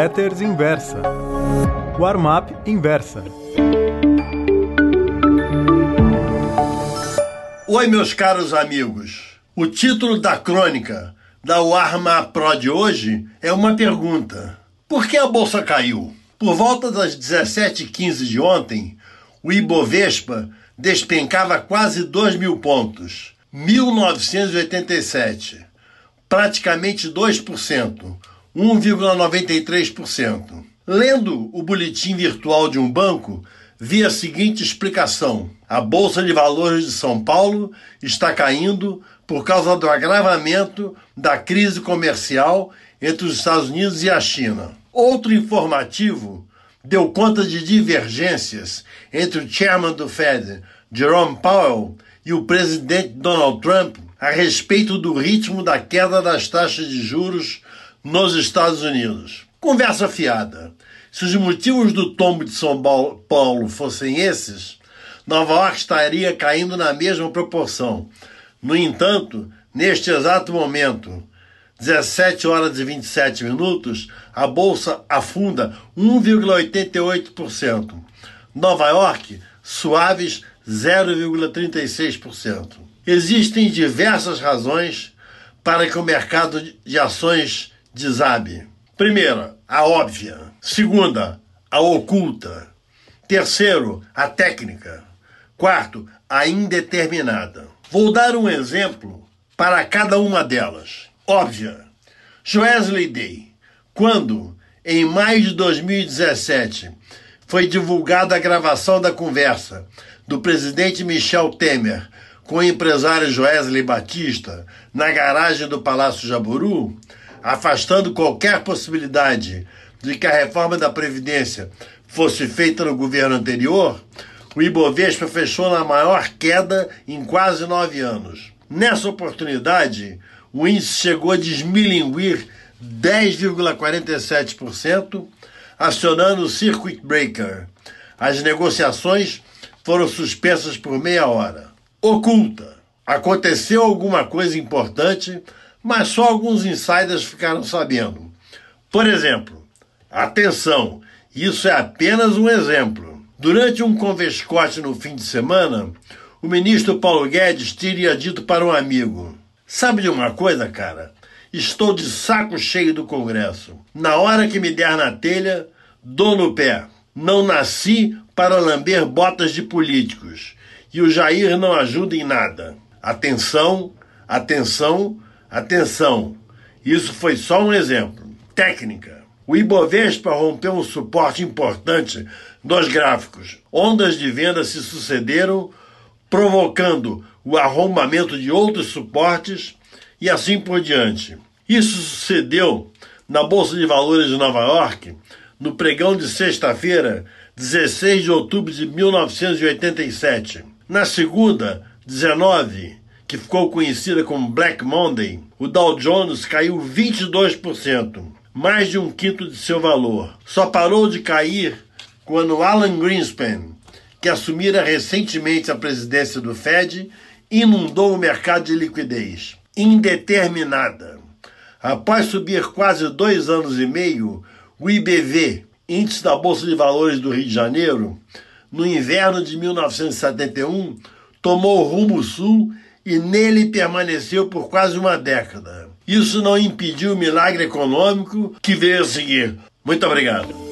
Letters Inversa. Warm-up Inversa. Oi, meus caros amigos. O título da crônica da Warm-up Pro de hoje é uma pergunta. Por que a bolsa caiu? Por volta das 17h15 de ontem, o Ibovespa despencava quase 2 mil pontos, 1987, praticamente 2%, 1,93%. Lendo o boletim virtual de um banco, vi a seguinte explicação: a Bolsa de Valores de São Paulo está caindo por causa do agravamento da crise comercial entre os Estados Unidos e a China. Outro informativo deu conta de divergências entre o chairman do Fed, Jerome Powell, e o presidente Donald Trump a respeito do ritmo da queda das taxas de juros nos Estados Unidos. Conversa fiada. Se os motivos do tombo de São Paulo fossem esses, Nova York estaria caindo na mesma proporção. No entanto, neste exato momento, 17 horas e 27 minutos, a bolsa afunda 1,88%. Nova York, suaves 0,36%. Existem diversas razões para que o mercado de ações desabe. Primeira, a óbvia. Segunda, a oculta. Terceiro, a técnica. Quarto, a indeterminada. Vou dar um exemplo para cada uma delas óbvia. Joesley Day, quando, em maio de 2017, foi divulgada a gravação da conversa do presidente Michel Temer com o empresário Joesley Batista na garagem do Palácio Jaburu, afastando qualquer possibilidade de que a reforma da Previdência fosse feita no governo anterior, o Ibovespa fechou na maior queda em quase nove anos. Nessa oportunidade, o índice chegou a desmilinguir 10,47%, acionando o circuit breaker. As negociações foram suspensas por meia hora. Oculta. Aconteceu alguma coisa importante, mas só alguns insiders ficaram sabendo. Por exemplo, atenção, isso é apenas um exemplo. Durante um converscote no fim de semana, o ministro Paulo Guedes teria dito para um amigo: Sabe de uma coisa, cara? Estou de saco cheio do Congresso. Na hora que me der na telha, dou no pé. Não nasci para lamber botas de políticos. E o Jair não ajuda em nada. Atenção, atenção, atenção. Isso foi só um exemplo. Técnica. O Ibovespa rompeu um suporte importante nos gráficos. Ondas de venda se sucederam, provocando o arrombamento de outros suportes e assim por diante. Isso sucedeu na Bolsa de Valores de Nova York no pregão de sexta-feira, 16 de outubro de 1987. Na segunda, 19, que ficou conhecida como Black Monday, o Dow Jones caiu 22%, mais de um quinto de seu valor. Só parou de cair quando Alan Greenspan, que assumira recentemente a presidência do Fed, inundou o mercado de liquidez indeterminada. Após subir quase dois anos e meio, o IBV, Índice da Bolsa de Valores do Rio de Janeiro, no inverno de 1971, tomou rumo sul e nele permaneceu por quase uma década. Isso não impediu o milagre econômico que veio a seguir. Muito obrigado.